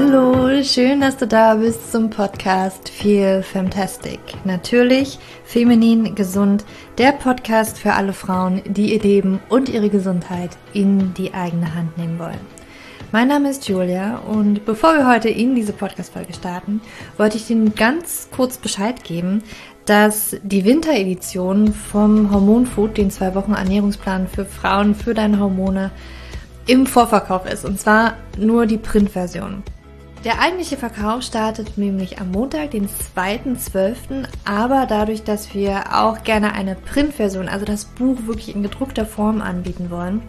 Hallo, schön, dass du da bist zum Podcast Feel Fantastic. Natürlich feminin gesund, der Podcast für alle Frauen, die ihr Leben und ihre Gesundheit in die eigene Hand nehmen wollen. Mein Name ist Julia und bevor wir heute in diese Podcast-Folge starten, wollte ich dir ganz kurz Bescheid geben, dass die Winteredition vom Hormonfood, den zwei Wochen Ernährungsplan für Frauen für deine Hormone, im Vorverkauf ist. Und zwar nur die Printversion. Der eigentliche Verkauf startet nämlich am Montag, den 2.12., aber dadurch, dass wir auch gerne eine Printversion, also das Buch wirklich in gedruckter Form anbieten wollen,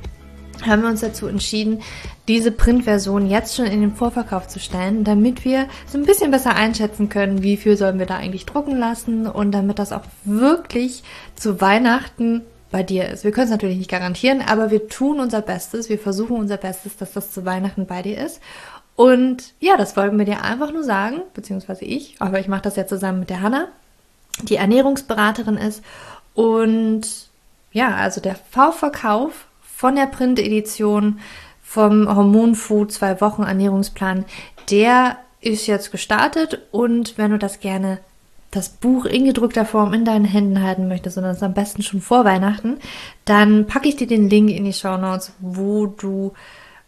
haben wir uns dazu entschieden, diese Printversion jetzt schon in den Vorverkauf zu stellen, damit wir so ein bisschen besser einschätzen können, wie viel sollen wir da eigentlich drucken lassen und damit das auch wirklich zu Weihnachten bei dir ist. Wir können es natürlich nicht garantieren, aber wir tun unser Bestes, wir versuchen unser Bestes, dass das zu Weihnachten bei dir ist. Und ja, das wollten wir dir einfach nur sagen, beziehungsweise ich, aber ich mache das ja zusammen mit der Hanna, die Ernährungsberaterin ist. Und ja, also der V-Verkauf von der Print-Edition vom Hormonfood zwei Wochen Ernährungsplan, der ist jetzt gestartet und wenn du das gerne das Buch in gedruckter Form in deinen Händen halten möchtest, sondern es am besten schon vor Weihnachten, dann packe ich dir den Link in die Show Notes, wo du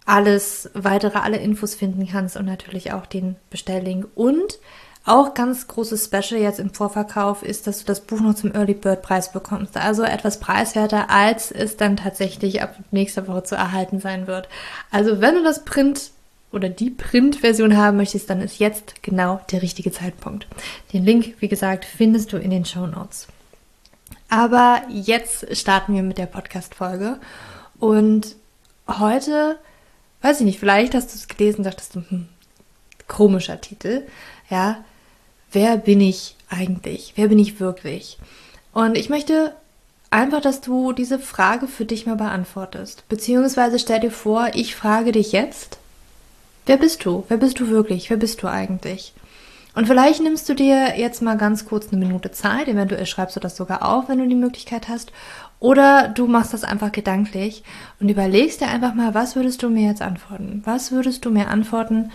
alles weitere, alle Infos finden kannst und natürlich auch den Bestelllink. Und auch ganz großes Special jetzt im Vorverkauf ist, dass du das Buch noch zum Early Bird Preis bekommst. Also etwas preiswerter, als es dann tatsächlich ab nächster Woche zu erhalten sein wird. Also wenn du das Print oder die Print-Version haben möchtest, dann ist jetzt genau der richtige Zeitpunkt. Den Link, wie gesagt, findest du in den Show Notes. Aber jetzt starten wir mit der Podcast-Folge. Und heute weiß ich nicht, vielleicht hast du es gelesen dachtest du, hm, komischer Titel, ja, wer bin ich eigentlich? Wer bin ich wirklich? Und ich möchte einfach, dass du diese Frage für dich mal beantwortest. Beziehungsweise stell dir vor, ich frage dich jetzt, wer bist du? Wer bist du wirklich? Wer bist du eigentlich? Und vielleicht nimmst du dir jetzt mal ganz kurz eine Minute Zeit, eventuell schreibst du das sogar auf, wenn du die Möglichkeit hast, oder du machst das einfach gedanklich und überlegst dir einfach mal, was würdest du mir jetzt antworten? Was würdest du mir antworten,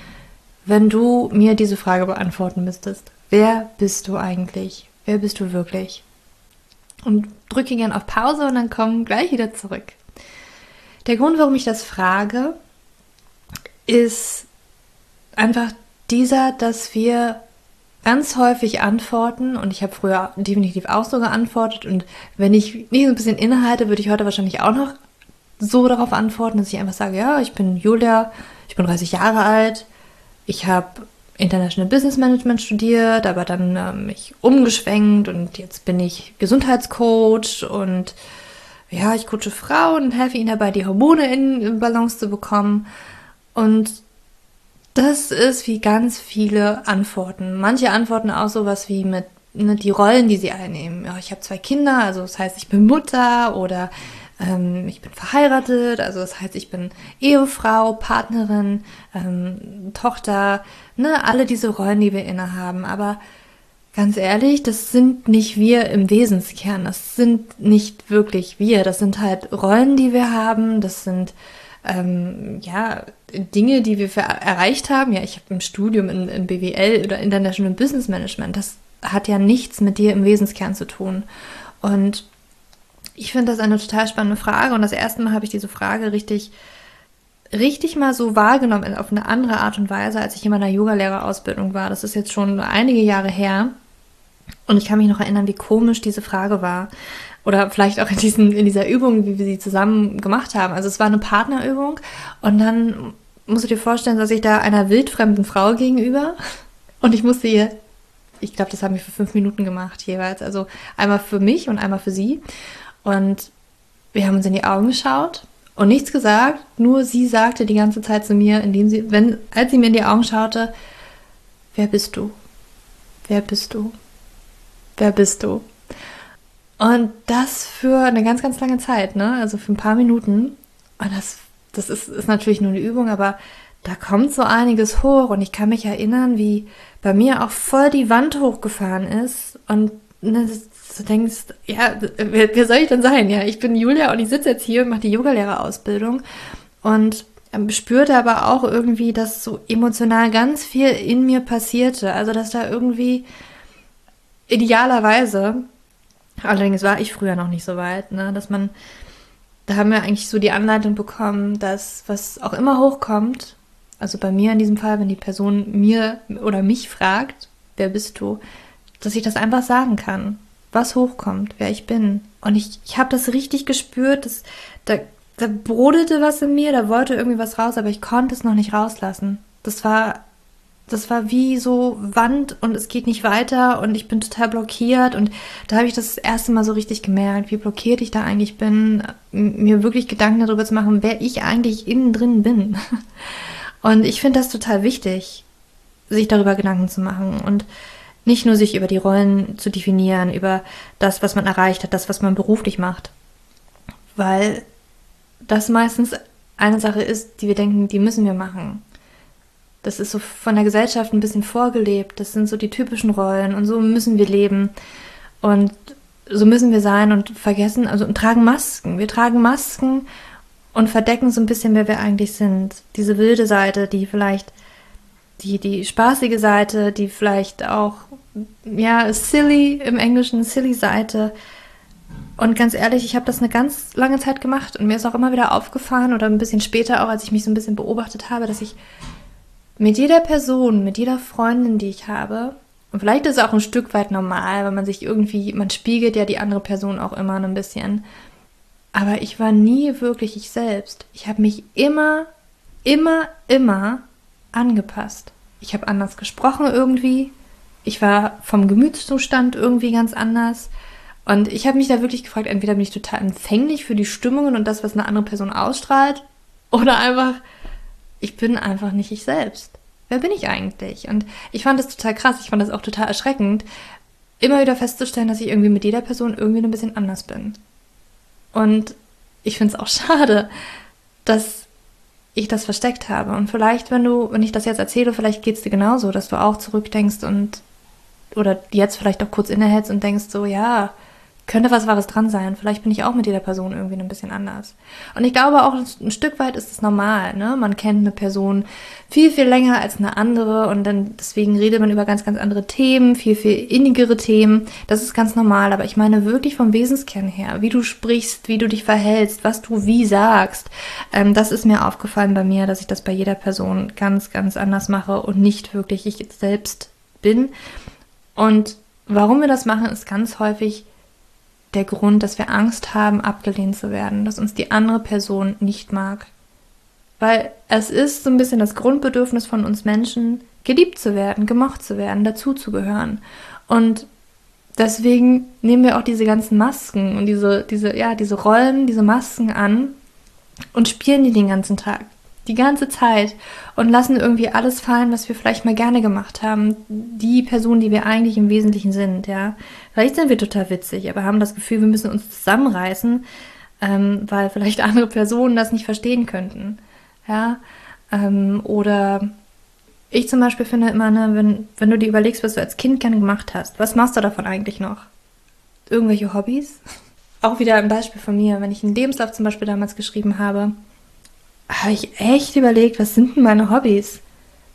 wenn du mir diese Frage beantworten müsstest? Wer bist du eigentlich? Wer bist du wirklich? Und drücke gern auf Pause und dann komm gleich wieder zurück. Der Grund, warum ich das frage, ist einfach dieser, dass wir ganz häufig antworten und ich habe früher definitiv auch so geantwortet und wenn ich nicht so ein bisschen innehalte, würde ich heute wahrscheinlich auch noch so darauf antworten, dass ich einfach sage, ja, ich bin Julia, ich bin 30 Jahre alt, ich habe International Business Management studiert, aber dann äh, mich umgeschwenkt und jetzt bin ich Gesundheitscoach und ja, ich coache Frauen und helfe ihnen dabei, die Hormone in Balance zu bekommen. Und das ist wie ganz viele Antworten. Manche antworten auch sowas wie mit ne, die Rollen, die sie einnehmen. Ja, ich habe zwei Kinder, also das heißt, ich bin Mutter oder ähm, ich bin verheiratet, also das heißt, ich bin Ehefrau, Partnerin, ähm, Tochter, ne, alle diese Rollen, die wir innehaben. Aber ganz ehrlich, das sind nicht wir im Wesenskern. Das sind nicht wirklich wir. Das sind halt Rollen, die wir haben. Das sind ähm, ja, Dinge, die wir erreicht haben. Ja, ich habe im Studium in, in BWL oder International Business Management. Das hat ja nichts mit dir im Wesenskern zu tun. Und ich finde das eine total spannende Frage. Und das erste Mal habe ich diese Frage richtig, richtig mal so wahrgenommen auf eine andere Art und Weise, als ich in meiner Yogalehrerausbildung war. Das ist jetzt schon einige Jahre her. Und ich kann mich noch erinnern, wie komisch diese Frage war. Oder vielleicht auch in, diesen, in dieser Übung, wie wir sie zusammen gemacht haben. Also es war eine Partnerübung und dann musst du dir vorstellen, dass ich da einer wildfremden Frau gegenüber und ich musste ihr, ich glaube, das haben wir für fünf Minuten gemacht jeweils. Also einmal für mich und einmal für sie. Und wir haben uns in die Augen geschaut und nichts gesagt, nur sie sagte die ganze Zeit zu mir, indem sie, wenn, als sie mir in die Augen schaute, wer bist du? Wer bist du? Wer bist du? Und das für eine ganz, ganz lange Zeit, ne? Also für ein paar Minuten. Und das, das ist, ist natürlich nur eine Übung, aber da kommt so einiges hoch. Und ich kann mich erinnern, wie bei mir auch voll die Wand hochgefahren ist. Und ne, du denkst, ja, wer, wer soll ich denn sein? Ja, ich bin Julia und ich sitze jetzt hier und mache die Yogalehrerausbildung. Und ähm, spürte aber auch irgendwie, dass so emotional ganz viel in mir passierte. Also, dass da irgendwie idealerweise, allerdings war ich früher noch nicht so weit, ne, dass man, da haben wir eigentlich so die Anleitung bekommen, dass was auch immer hochkommt, also bei mir in diesem Fall, wenn die Person mir oder mich fragt, wer bist du, dass ich das einfach sagen kann, was hochkommt, wer ich bin. Und ich, ich habe das richtig gespürt, dass, da, da brodelte was in mir, da wollte irgendwie was raus, aber ich konnte es noch nicht rauslassen. Das war, das war wie so Wand und es geht nicht weiter und ich bin total blockiert und da habe ich das, erste Mal so richtig gemerkt, wie blockiert ich da eigentlich bin, mir wirklich Gedanken darüber zu machen, wer ich eigentlich innen drin bin. Und ich finde das total wichtig, sich darüber Gedanken zu machen und nicht nur sich über die Rollen zu definieren, über das, was man erreicht hat, das, was man beruflich macht. Weil das meistens eine Sache ist, die wir denken, die müssen wir machen. Das ist so von der Gesellschaft ein bisschen vorgelebt. Das sind so die typischen Rollen und so müssen wir leben. Und so müssen wir sein und vergessen, also und tragen Masken. Wir tragen Masken und verdecken so ein bisschen, wer wir eigentlich sind. Diese wilde Seite, die vielleicht, die, die spaßige Seite, die vielleicht auch, ja, silly im Englischen, silly Seite. Und ganz ehrlich, ich habe das eine ganz lange Zeit gemacht und mir ist auch immer wieder aufgefallen oder ein bisschen später auch, als ich mich so ein bisschen beobachtet habe, dass ich mit jeder Person, mit jeder Freundin, die ich habe, und vielleicht ist es auch ein Stück weit normal, weil man sich irgendwie, man spiegelt ja die andere Person auch immer ein bisschen. Aber ich war nie wirklich ich selbst. Ich habe mich immer, immer, immer angepasst. Ich habe anders gesprochen irgendwie. Ich war vom Gemütszustand irgendwie ganz anders. Und ich habe mich da wirklich gefragt, entweder bin ich total empfänglich für die Stimmungen und das, was eine andere Person ausstrahlt, oder einfach, ich bin einfach nicht ich selbst. Wer bin ich eigentlich? Und ich fand das total krass, ich fand das auch total erschreckend, immer wieder festzustellen, dass ich irgendwie mit jeder Person irgendwie ein bisschen anders bin. Und ich finde es auch schade, dass ich das versteckt habe. Und vielleicht, wenn du, wenn ich das jetzt erzähle, vielleicht geht es dir genauso, dass du auch zurückdenkst und oder jetzt vielleicht auch kurz innehältst und denkst so, ja, könnte was Wahres dran sein. Vielleicht bin ich auch mit jeder Person irgendwie ein bisschen anders. Und ich glaube auch, ein Stück weit ist es normal. Ne? Man kennt eine Person viel, viel länger als eine andere und dann deswegen redet man über ganz, ganz andere Themen, viel, viel innigere Themen. Das ist ganz normal. Aber ich meine wirklich vom Wesenskern her, wie du sprichst, wie du dich verhältst, was du wie sagst. Ähm, das ist mir aufgefallen bei mir, dass ich das bei jeder Person ganz, ganz anders mache und nicht wirklich ich selbst bin. Und warum wir das machen, ist ganz häufig der Grund, dass wir Angst haben, abgelehnt zu werden, dass uns die andere Person nicht mag. Weil es ist so ein bisschen das Grundbedürfnis von uns Menschen, geliebt zu werden, gemocht zu werden, dazuzugehören. Und deswegen nehmen wir auch diese ganzen Masken und diese, diese, ja, diese Rollen, diese Masken an und spielen die den ganzen Tag die ganze Zeit und lassen irgendwie alles fallen, was wir vielleicht mal gerne gemacht haben. Die Person, die wir eigentlich im Wesentlichen sind, ja. Vielleicht sind wir total witzig, aber haben das Gefühl, wir müssen uns zusammenreißen, ähm, weil vielleicht andere Personen das nicht verstehen könnten, ja. Ähm, oder ich zum Beispiel finde immer, ne, wenn, wenn du dir überlegst, was du als Kind gerne gemacht hast, was machst du davon eigentlich noch? Irgendwelche Hobbys? Auch wieder ein Beispiel von mir, wenn ich einen Lebenslauf zum Beispiel damals geschrieben habe, habe ich echt überlegt, was sind denn meine Hobbys?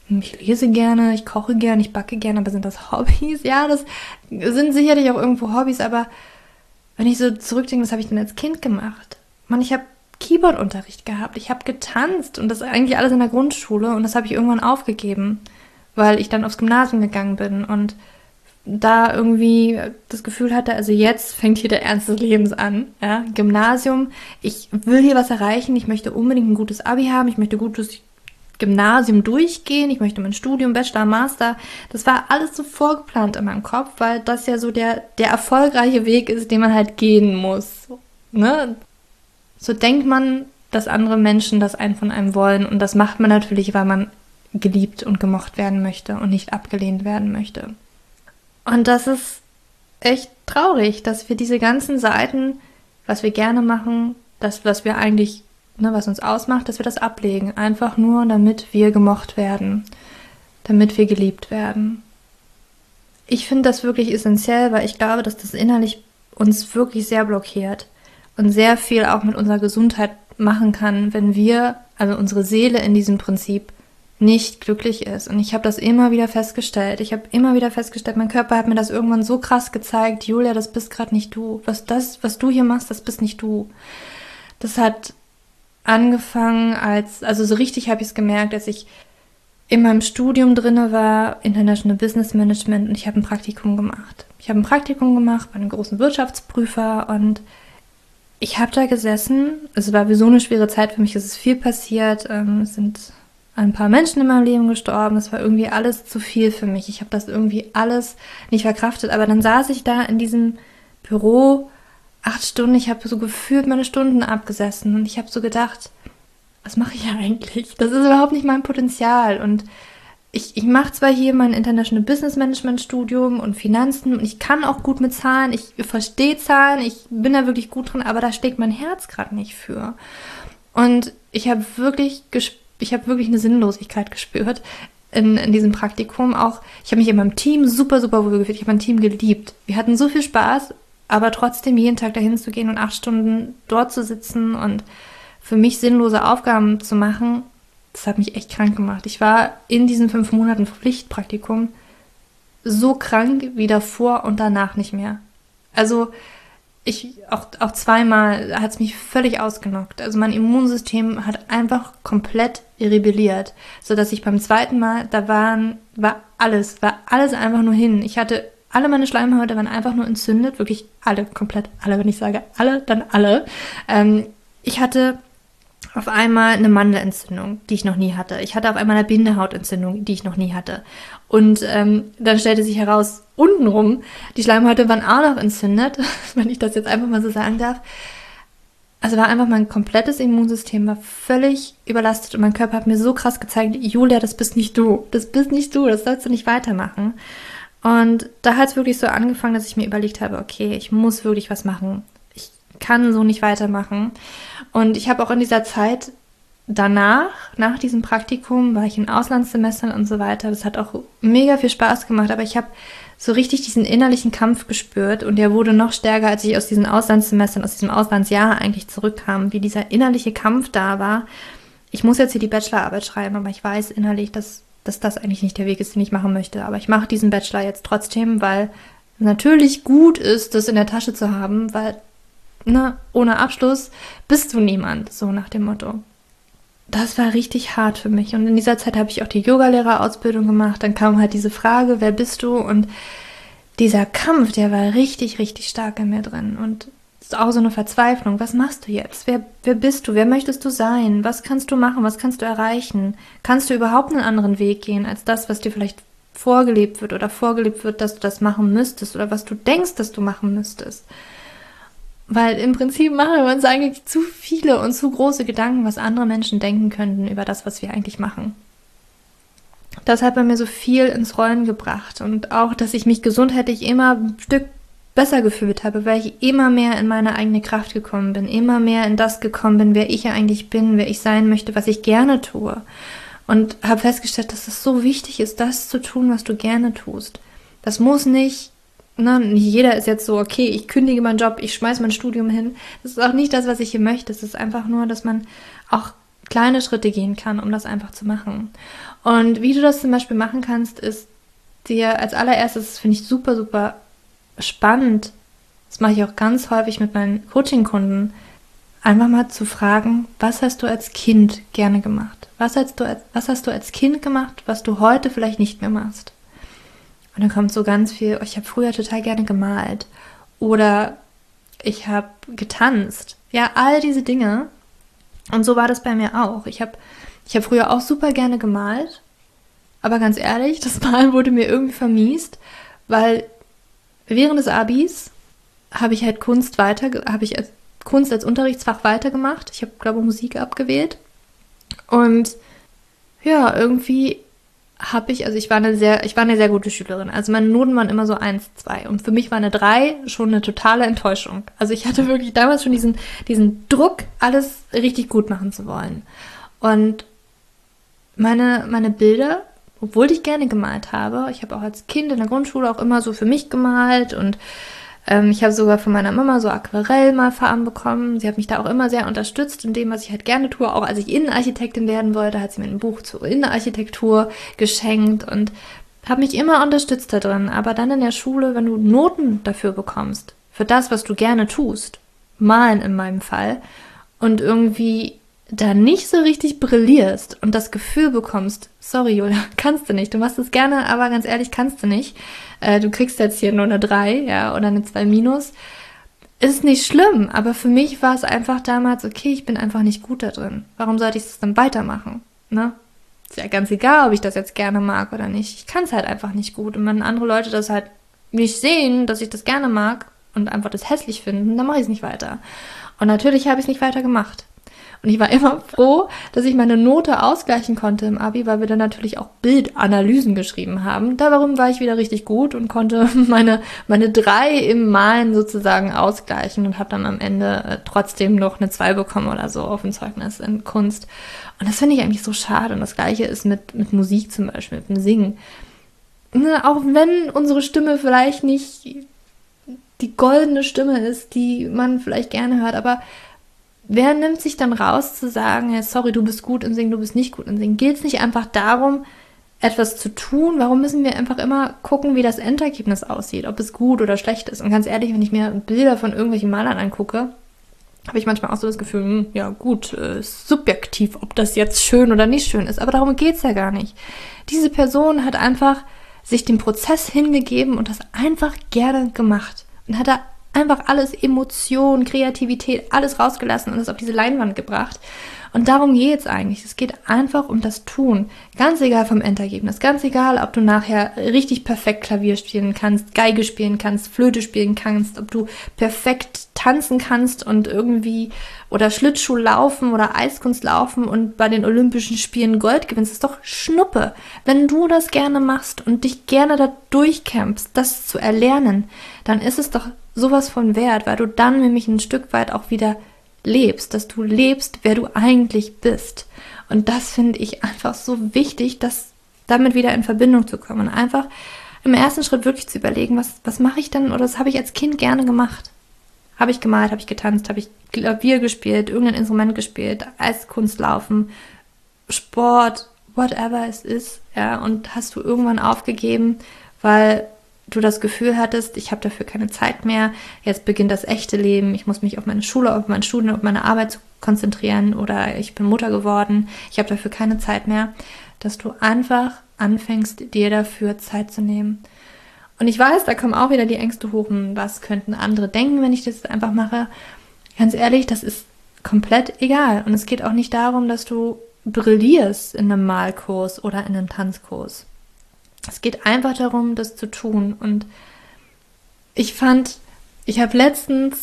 Ich lese gerne, ich koche gerne, ich backe gerne, aber sind das Hobbys? Ja, das sind sicherlich auch irgendwo Hobbys, aber wenn ich so zurückdenke, was habe ich denn als Kind gemacht? Mann, ich habe Keyboard-Unterricht gehabt, ich habe getanzt und das eigentlich alles in der Grundschule und das habe ich irgendwann aufgegeben, weil ich dann aufs Gymnasium gegangen bin und da irgendwie das Gefühl hatte, also jetzt fängt hier der Ernst des Lebens an. Ja? Gymnasium, ich will hier was erreichen, ich möchte unbedingt ein gutes Abi haben, ich möchte gutes Gymnasium durchgehen, ich möchte mein Studium, Bachelor, Master. Das war alles so vorgeplant in meinem Kopf, weil das ja so der, der erfolgreiche Weg ist, den man halt gehen muss. Ne? So denkt man, dass andere Menschen das einen von einem wollen und das macht man natürlich, weil man geliebt und gemocht werden möchte und nicht abgelehnt werden möchte. Und das ist echt traurig, dass wir diese ganzen Seiten, was wir gerne machen, das, was wir eigentlich, ne, was uns ausmacht, dass wir das ablegen. Einfach nur, damit wir gemocht werden, damit wir geliebt werden. Ich finde das wirklich essentiell, weil ich glaube, dass das innerlich uns wirklich sehr blockiert und sehr viel auch mit unserer Gesundheit machen kann, wenn wir also unsere Seele in diesem Prinzip nicht glücklich ist. Und ich habe das immer wieder festgestellt. Ich habe immer wieder festgestellt, mein Körper hat mir das irgendwann so krass gezeigt, Julia, das bist gerade nicht du. Was das, was du hier machst, das bist nicht du. Das hat angefangen als, also so richtig habe ich es gemerkt, als ich in meinem Studium drinne war, International Business Management, und ich habe ein Praktikum gemacht. Ich habe ein Praktikum gemacht bei einem großen Wirtschaftsprüfer und ich habe da gesessen. Es war wie so eine schwere Zeit für mich. Es ist viel passiert. Ähm, es sind ein paar Menschen in meinem Leben gestorben. Es war irgendwie alles zu viel für mich. Ich habe das irgendwie alles nicht verkraftet. Aber dann saß ich da in diesem Büro acht Stunden. Ich habe so gefühlt meine Stunden abgesessen und ich habe so gedacht, was mache ich eigentlich? Das ist überhaupt nicht mein Potenzial. Und ich, ich mache zwar hier mein International Business Management Studium und Finanzen und ich kann auch gut mit Zahlen. Ich verstehe Zahlen. Ich bin da wirklich gut drin, aber da schlägt mein Herz gerade nicht für. Und ich habe wirklich gespürt, ich habe wirklich eine Sinnlosigkeit gespürt in, in diesem Praktikum. Auch ich habe mich in meinem Team super, super wohl gefühlt. Ich habe mein Team geliebt. Wir hatten so viel Spaß, aber trotzdem jeden Tag dahin zu gehen und acht Stunden dort zu sitzen und für mich sinnlose Aufgaben zu machen, das hat mich echt krank gemacht. Ich war in diesen fünf Monaten Pflichtpraktikum so krank wie davor und danach nicht mehr. Also ich auch, auch zweimal hat es mich völlig ausgenockt. Also mein Immunsystem hat einfach komplett rebelliert, so dass ich beim zweiten Mal da waren war alles war alles einfach nur hin. Ich hatte alle meine Schleimhäute waren einfach nur entzündet, wirklich alle komplett alle, wenn ich sage alle, dann alle. Ähm, ich hatte auf einmal eine Mandelentzündung, die ich noch nie hatte. Ich hatte auf einmal eine Bindehautentzündung, die ich noch nie hatte. Und ähm, dann stellte sich heraus, untenrum, die Schleimhäute waren auch noch entzündet, wenn ich das jetzt einfach mal so sagen darf. Also war einfach mein komplettes Immunsystem war völlig überlastet und mein Körper hat mir so krass gezeigt, Julia, das bist nicht du, das bist nicht du, das sollst du nicht weitermachen. Und da hat es wirklich so angefangen, dass ich mir überlegt habe, okay, ich muss wirklich was machen. Ich kann so nicht weitermachen. Und ich habe auch in dieser Zeit danach, nach diesem Praktikum, war ich in Auslandssemestern und so weiter. Das hat auch mega viel Spaß gemacht, aber ich habe so richtig diesen innerlichen Kampf gespürt und der wurde noch stärker, als ich aus diesen Auslandssemestern, aus diesem Auslandsjahr eigentlich zurückkam, wie dieser innerliche Kampf da war. Ich muss jetzt hier die Bachelorarbeit schreiben, aber ich weiß innerlich, dass, dass das eigentlich nicht der Weg ist, den ich machen möchte. Aber ich mache diesen Bachelor jetzt trotzdem, weil natürlich gut ist, das in der Tasche zu haben, weil ne, ohne Abschluss bist du niemand, so nach dem Motto. Das war richtig hart für mich. Und in dieser Zeit habe ich auch die Yogalehrerausbildung gemacht. Dann kam halt diese Frage, wer bist du? Und dieser Kampf, der war richtig, richtig stark in mir drin. Und es ist auch so eine Verzweiflung. Was machst du jetzt? Wer, wer bist du? Wer möchtest du sein? Was kannst du machen? Was kannst du erreichen? Kannst du überhaupt einen anderen Weg gehen als das, was dir vielleicht vorgelebt wird oder vorgelebt wird, dass du das machen müsstest oder was du denkst, dass du machen müsstest? Weil im Prinzip machen wir uns eigentlich zu viele und zu große Gedanken, was andere Menschen denken könnten über das, was wir eigentlich machen. Das hat bei mir so viel ins Rollen gebracht und auch, dass ich mich gesundheitlich immer ein Stück besser gefühlt habe, weil ich immer mehr in meine eigene Kraft gekommen bin, immer mehr in das gekommen bin, wer ich eigentlich bin, wer ich sein möchte, was ich gerne tue. Und habe festgestellt, dass es so wichtig ist, das zu tun, was du gerne tust. Das muss nicht Ne, nicht jeder ist jetzt so, okay, ich kündige meinen Job, ich schmeiße mein Studium hin. Das ist auch nicht das, was ich hier möchte. Es ist einfach nur, dass man auch kleine Schritte gehen kann, um das einfach zu machen. Und wie du das zum Beispiel machen kannst, ist dir als allererstes, finde ich super, super spannend. Das mache ich auch ganz häufig mit meinen Coaching-Kunden. Einfach mal zu fragen, was hast du als Kind gerne gemacht? Was hast, du als, was hast du als Kind gemacht, was du heute vielleicht nicht mehr machst? Und dann kommt so ganz viel, oh, ich habe früher total gerne gemalt oder ich habe getanzt. Ja, all diese Dinge. Und so war das bei mir auch. Ich habe ich hab früher auch super gerne gemalt, aber ganz ehrlich, das Malen wurde mir irgendwie vermiest, weil während des Abis habe ich halt Kunst weiter, habe ich als Kunst als Unterrichtsfach weitergemacht. Ich habe, glaube Musik abgewählt. Und ja, irgendwie habe ich, also ich war eine sehr, ich war eine sehr gute Schülerin. Also meine Noten waren immer so eins, zwei. Und für mich war eine drei schon eine totale Enttäuschung. Also ich hatte wirklich damals schon diesen, diesen Druck, alles richtig gut machen zu wollen. Und meine, meine Bilder, obwohl ich gerne gemalt habe, ich habe auch als Kind in der Grundschule auch immer so für mich gemalt und Ähm, ich habe sogar von meiner Mama so Aquarell mal Farben bekommen. Sie hat mich da auch immer sehr unterstützt in dem, was ich halt gerne tue. Auch als ich Innenarchitektin werden wollte, hat sie mir ein Buch zur Innenarchitektur geschenkt und habe mich immer unterstützt da drin. Aber dann in der Schule, wenn du Noten dafür bekommst, für das, was du gerne tust, malen in meinem Fall, und irgendwie da nicht so richtig brillierst und das Gefühl bekommst, sorry Julia, kannst du nicht, du machst es gerne, aber ganz ehrlich, kannst du nicht. Äh, du kriegst jetzt hier nur eine 3, ja, oder eine 2 minus. Ist nicht schlimm, aber für mich war es einfach damals, okay, ich bin einfach nicht gut da drin. Warum sollte ich es dann weitermachen? Ne? Ist ja ganz egal, ob ich das jetzt gerne mag oder nicht. Ich kann es halt einfach nicht gut. Und wenn andere Leute das halt nicht sehen, dass ich das gerne mag und einfach das hässlich finden, dann mache ich es nicht weiter. Und natürlich habe ich es nicht weiter gemacht. Und ich war immer froh, dass ich meine Note ausgleichen konnte im Abi, weil wir dann natürlich auch Bildanalysen geschrieben haben. Darum war ich wieder richtig gut und konnte meine, meine drei im Malen sozusagen ausgleichen und habe dann am Ende äh, trotzdem noch eine zwei bekommen oder so auf dem Zeugnis in Kunst. Und das finde ich eigentlich so schade. Und das gleiche ist mit, mit Musik zum Beispiel, mit dem Singen. Ne, auch wenn unsere Stimme vielleicht nicht die goldene Stimme ist, die man vielleicht gerne hört, aber wer nimmt sich dann raus zu sagen, hey, sorry, du bist gut im Singen, du bist nicht gut im Singen? Geht es nicht einfach darum, etwas zu tun? Warum müssen wir einfach immer gucken, wie das Endergebnis aussieht, ob es gut oder schlecht ist? Und ganz ehrlich, wenn ich mir Bilder von irgendwelchen Malern angucke, habe ich manchmal auch so das Gefühl, hm, ja gut, äh, subjektiv, ob das jetzt schön oder nicht schön ist. Aber darum geht es ja gar nicht. Diese Person hat einfach sich dem Prozess hingegeben und das einfach gerne gemacht. Und hat da einfach alles Emotion, Kreativität, alles rausgelassen und es auf diese Leinwand gebracht. Und darum geht es eigentlich. Es geht einfach um das Tun. Ganz egal vom Endergebnis. Ganz egal, ob du nachher richtig perfekt Klavier spielen kannst, Geige spielen kannst, Flöte spielen kannst, ob du perfekt tanzen kannst und irgendwie oder Schlittschuh laufen oder Eiskunst laufen und bei den Olympischen Spielen Gold gewinnst. Ist doch Schnuppe. Wenn du das gerne machst und dich gerne da durchkämpfst, das zu erlernen, dann ist es doch sowas von wert, weil du dann nämlich ein Stück weit auch wieder lebst, dass du lebst, wer du eigentlich bist. Und das finde ich einfach so wichtig, dass damit wieder in Verbindung zu kommen. Einfach im ersten Schritt wirklich zu überlegen, was, was mache ich denn oder das habe ich als Kind gerne gemacht. Habe ich gemalt, habe ich getanzt, habe ich Klavier gespielt, irgendein Instrument gespielt, Eiskunstlaufen, Sport, whatever es ist, ja, und hast du irgendwann aufgegeben, weil du das Gefühl hattest, ich habe dafür keine Zeit mehr, jetzt beginnt das echte Leben, ich muss mich auf meine Schule, auf mein Studium, auf meine Arbeit konzentrieren oder ich bin Mutter geworden, ich habe dafür keine Zeit mehr, dass du einfach anfängst, dir dafür Zeit zu nehmen. Und ich weiß, da kommen auch wieder die Ängste hoch, hm, was könnten andere denken, wenn ich das einfach mache. Ganz ehrlich, das ist komplett egal. Und es geht auch nicht darum, dass du brillierst in einem Malkurs oder in einem Tanzkurs. Es geht einfach darum, das zu tun. Und ich fand, ich habe letztens,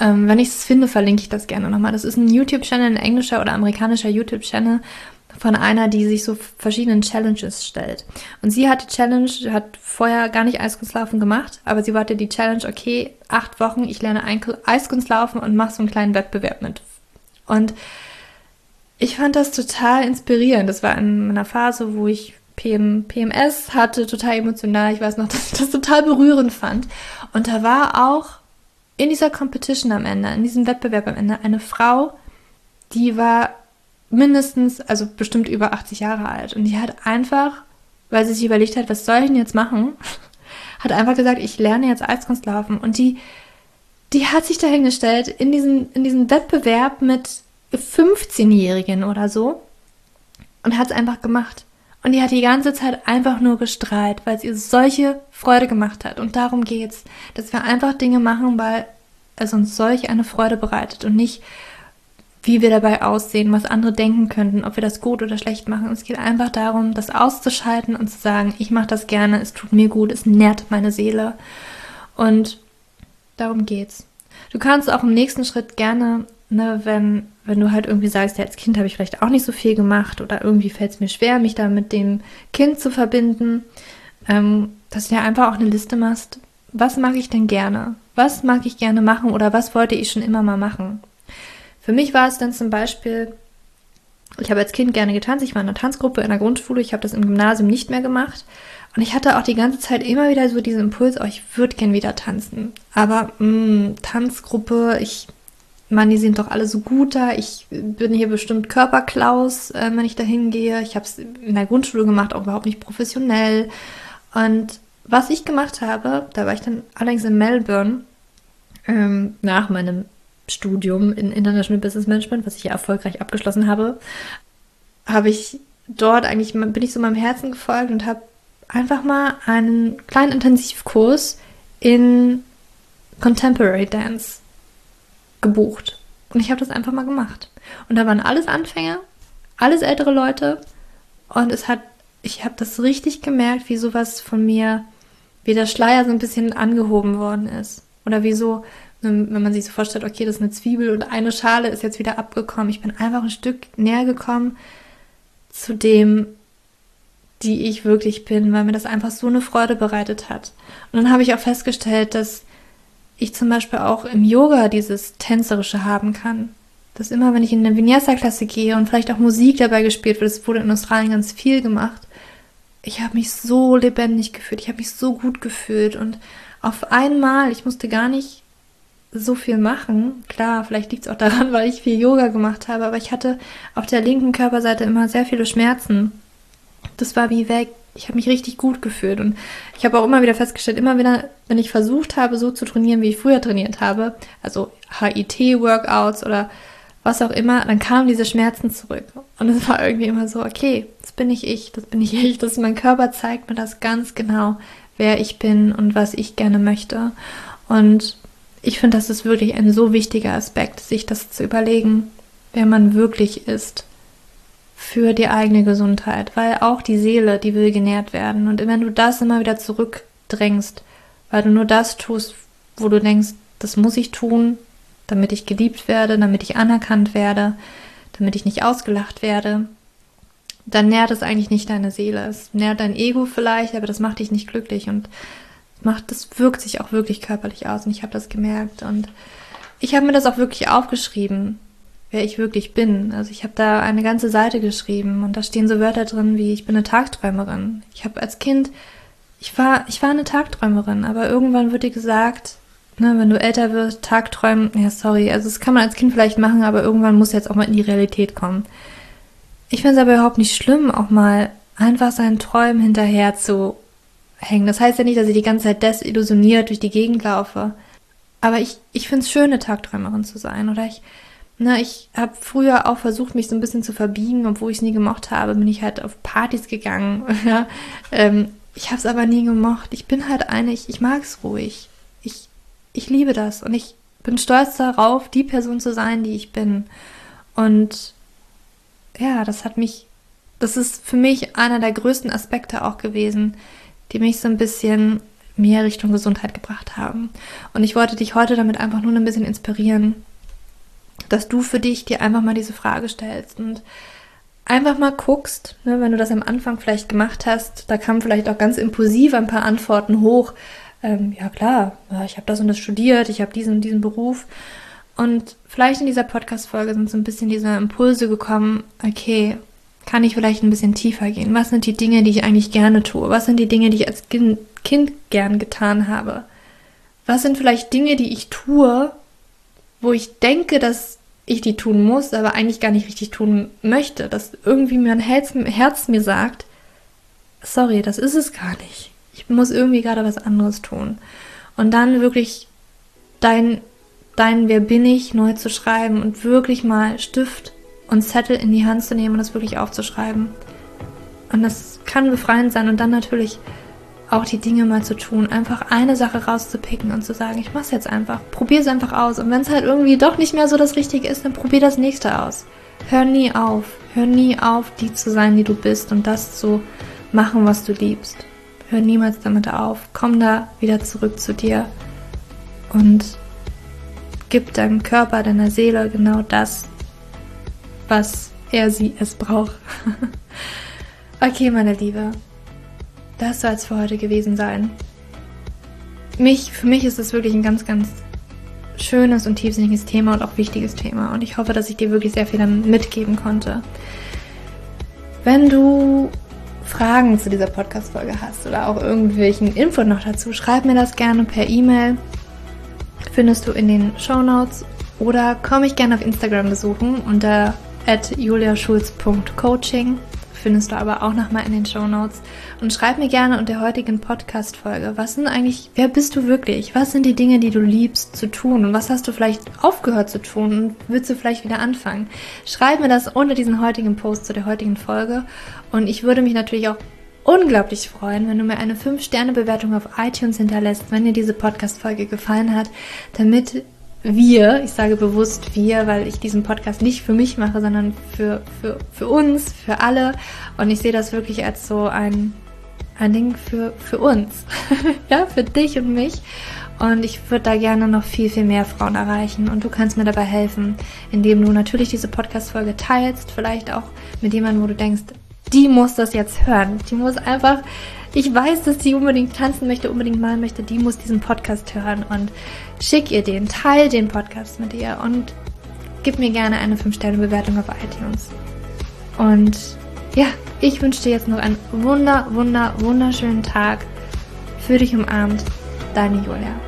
ähm, wenn ich es finde, verlinke ich das gerne nochmal. Das ist ein YouTube-Channel, ein englischer oder amerikanischer YouTube-Channel von einer, die sich so verschiedenen Challenges stellt. Und sie hat die Challenge, hat vorher gar nicht Eiskunstlaufen gemacht, aber sie hatte die Challenge, okay, acht Wochen, ich lerne Eiskunstlaufen und mache so einen kleinen Wettbewerb mit. Und ich fand das total inspirierend. Das war in einer Phase, wo ich PM, PMS hatte, total emotional. Ich weiß noch, dass ich das total berührend fand. Und da war auch in dieser Competition am Ende, in diesem Wettbewerb am Ende, eine Frau, die war mindestens, also bestimmt über 80 Jahre alt. Und die hat einfach, weil sie sich überlegt hat, was soll ich denn jetzt machen, hat einfach gesagt, ich lerne jetzt Eiskunstlaufen. Und die, die hat sich dahingestellt in diesen, in diesen Wettbewerb mit 15-Jährigen oder so und hat es einfach gemacht. Und die hat die ganze Zeit einfach nur gestrahlt, weil es ihr solche Freude gemacht hat. Und darum geht's, dass wir einfach Dinge machen, weil es uns solch eine Freude bereitet und nicht, wie wir dabei aussehen, was andere denken könnten, ob wir das gut oder schlecht machen. Es geht einfach darum, das auszuschalten und zu sagen, ich mache das gerne, es tut mir gut, es nährt meine Seele. Und darum geht's. Du kannst auch im nächsten Schritt gerne ne, wenn, wenn du halt irgendwie sagst, ja, als Kind habe ich vielleicht auch nicht so viel gemacht oder irgendwie fällt es mir schwer, mich da mit dem Kind zu verbinden, ähm, dass du ja einfach auch eine Liste machst, was mag ich denn gerne? Was mag ich gerne machen oder was wollte ich schon immer mal machen? Für mich war es dann zum Beispiel, ich habe als Kind gerne getanzt, ich war in einer Tanzgruppe in der Grundschule, ich habe das im Gymnasium nicht mehr gemacht Und ich hatte auch die ganze Zeit immer wieder so diesen Impuls, oh, ich würde gern wieder tanzen. Aber mh, mm, Tanzgruppe, ich Mann, die sind doch alle so gut da. Ich bin hier bestimmt Körperklaus, äh, wenn ich da hingehe. Ich habe es in der Grundschule gemacht, auch überhaupt nicht professionell. Und was ich gemacht habe, da war ich dann allerdings in Melbourne ähm, nach meinem Studium in International Business Management, was ich ja erfolgreich abgeschlossen habe, habe ich dort eigentlich, bin ich so meinem Herzen gefolgt und habe einfach mal einen kleinen Intensivkurs in Contemporary Dance gebucht. Und ich habe das einfach mal gemacht. Und da waren alles Anfänger, alles ältere Leute. Und es hat, ich habe das richtig gemerkt, wie sowas von mir, wie der Schleier so ein bisschen angehoben worden ist. Oder wie so, wenn man sich so vorstellt, okay, das ist eine Zwiebel und eine Schale ist jetzt wieder abgekommen. Ich bin einfach ein Stück näher gekommen zu dem, die ich wirklich bin, weil mir das einfach so eine Freude bereitet hat. Und dann habe ich auch festgestellt, dass ich zum Beispiel auch im Yoga dieses Tänzerische haben kann. Dass immer, wenn ich in eine Vinyasa-Klasse gehe und vielleicht auch Musik dabei gespielt wird, es wurde in Australien ganz viel gemacht, ich habe mich so lebendig gefühlt, ich habe mich so gut gefühlt und auf einmal, ich musste gar nicht so viel machen. Klar, vielleicht liegt es auch daran, weil ich viel Yoga gemacht habe, aber ich hatte auf der linken Körperseite immer sehr viele Schmerzen. Das war wie weg ich habe mich richtig gut gefühlt und ich habe auch immer wieder festgestellt, immer wieder, wenn ich versucht habe, so zu trainieren, wie ich früher trainiert habe, also HIT-Workouts oder was auch immer, dann kamen diese Schmerzen zurück. Und es war irgendwie immer so, okay, das bin ich ich, das bin ich ich, das mein Körper zeigt mir das ganz genau, wer ich bin und was ich gerne möchte. Und ich finde, das ist wirklich ein so wichtiger Aspekt, sich das zu überlegen, wer man wirklich ist für die eigene Gesundheit, weil auch die Seele, die will genährt werden. Und wenn du das immer wieder zurückdrängst, weil du nur das tust, wo du denkst, das muss ich tun, damit ich geliebt werde, damit ich anerkannt werde, damit ich nicht ausgelacht werde, dann nährt es eigentlich nicht deine Seele. Es nährt dein Ego vielleicht, aber das macht dich nicht glücklich und macht, das wirkt sich auch wirklich körperlich aus und ich habe das gemerkt und ich habe mir das auch wirklich aufgeschrieben wer ich wirklich bin. Also ich habe da eine ganze Seite geschrieben und da stehen so Wörter drin wie ich bin eine Tagträumerin. Ich habe als Kind, ich war, ich war eine Tagträumerin, aber irgendwann wird dir gesagt, ne, wenn du älter wirst, Tagträumen, ja sorry, also das kann man als Kind vielleicht machen, aber irgendwann muss jetzt auch mal in die Realität kommen. Ich finde es aber überhaupt nicht schlimm, auch mal einfach seinen Träumen hinterher zu hängen. Das heißt ja nicht, dass ich die ganze Zeit desillusioniert durch die Gegend laufe. Aber ich, ich finde es schön, eine Tagträumerin zu sein. Oder ich, na, ich habe früher auch versucht, mich so ein bisschen zu verbiegen, obwohl ich es nie gemocht habe, bin ich halt auf Partys gegangen. Ja? Ähm, ich habe es aber nie gemocht. Ich bin halt eine, ich, ich mag es ruhig. Ich, ich liebe das und ich bin stolz darauf, die Person zu sein, die ich bin. Und ja, das hat mich, das ist für mich einer der größten Aspekte auch gewesen, die mich so ein bisschen mehr Richtung Gesundheit gebracht haben. Und ich wollte dich heute damit einfach nur ein bisschen inspirieren, dass du für dich dir einfach mal diese Frage stellst und einfach mal guckst, ne, wenn du das am Anfang vielleicht gemacht hast, da kamen vielleicht auch ganz impulsiv ein paar Antworten hoch. Ähm, ja klar, ja, ich habe das und das studiert, ich habe diesen und diesen Beruf. Und vielleicht in dieser Podcast-Folge sind so ein bisschen diese Impulse gekommen, okay, kann ich vielleicht ein bisschen tiefer gehen? Was sind die Dinge, die ich eigentlich gerne tue? Was sind die Dinge, die ich als Kind, gern getan habe? Was sind vielleicht Dinge, die ich tue, wo ich denke, dass ich die tun muss, aber eigentlich gar nicht richtig tun möchte, dass irgendwie mein Herz mir sagt, sorry, das ist es gar nicht. Ich muss irgendwie gerade was anderes tun. Und dann wirklich dein, dein Wer bin ich neu zu schreiben und wirklich mal Stift und Zettel in die Hand zu nehmen und das wirklich aufzuschreiben. Und das kann befreiend sein und dann natürlich auch die Dinge mal zu tun, einfach eine Sache rauszupicken und zu sagen, ich mach's jetzt einfach, probier es einfach aus und wenn es halt irgendwie doch nicht mehr so das Richtige ist, dann probier das nächste aus. Hör nie auf, hör nie auf, die zu sein, die du bist und das zu machen, was du liebst. Hör niemals damit auf, komm da wieder zurück zu dir und gib deinem Körper, deiner Seele genau das, was er sie es braucht. okay, meine Liebe, das soll es für heute gewesen sein. Mich, für mich ist es wirklich ein ganz, ganz schönes und tiefsinniges Thema und auch wichtiges Thema. Und ich hoffe, dass ich dir wirklich sehr viel mitgeben konnte. Wenn du Fragen zu dieser Podcast-Folge hast oder auch irgendwelchen Info noch dazu, schreib mir das gerne per E-Mail. Findest du in den Show Notes oder komm mich gerne auf Instagram besuchen unter juliaschulz.coaching findest du aber auch nochmal in den Show Notes. Und schreib mir gerne unter der heutigen Podcast-Folge, was sind eigentlich, wer bist du wirklich? Was sind die Dinge, die du liebst zu tun? Und was hast du vielleicht aufgehört zu tun und willst du vielleicht wieder anfangen? Schreib mir das unter diesen heutigen Post zu der heutigen Folge. Und ich würde mich natürlich auch unglaublich freuen, wenn du mir eine 5-Sterne-Bewertung auf iTunes hinterlässt, wenn dir diese Podcast-Folge gefallen hat, damit wir, ich sage bewusst wir, weil ich diesen Podcast nicht für mich mache, sondern für, für, für uns, für alle. Und ich sehe das wirklich als so ein, ein Ding für, für uns. ja, für dich und mich. Und ich würde da gerne noch viel, viel mehr Frauen erreichen. Und du kannst mir dabei helfen, indem du natürlich diese Podcast-Folge teilst, vielleicht auch mit jemandem, wo du denkst, die muss das jetzt hören. Die muss einfach ich weiß, dass sie unbedingt tanzen möchte, unbedingt malen möchte, die muss diesen Podcast hören und schick ihr den, teil den Podcast mit ihr und gib mir gerne eine 5-Sterne-Bewertung auf iTunes. Und ja, ich wünsche dir jetzt noch einen wunder, wunder, wunderschönen Tag. Für dich umarmt, deine Julia.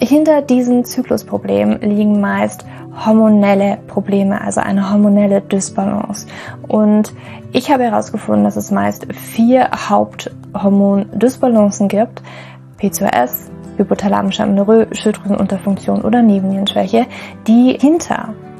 hinter diesen Zyklusproblemen liegen meist hormonelle Probleme, also eine hormonelle Dysbalance. Und ich habe herausgefunden, dass es meist vier Haupthormon-Dysbalancen gibt. P2S, hypothalamische Amenorrhoe, Schilddrüsenunterfunktion oder Nebennierenschwäche, die hinter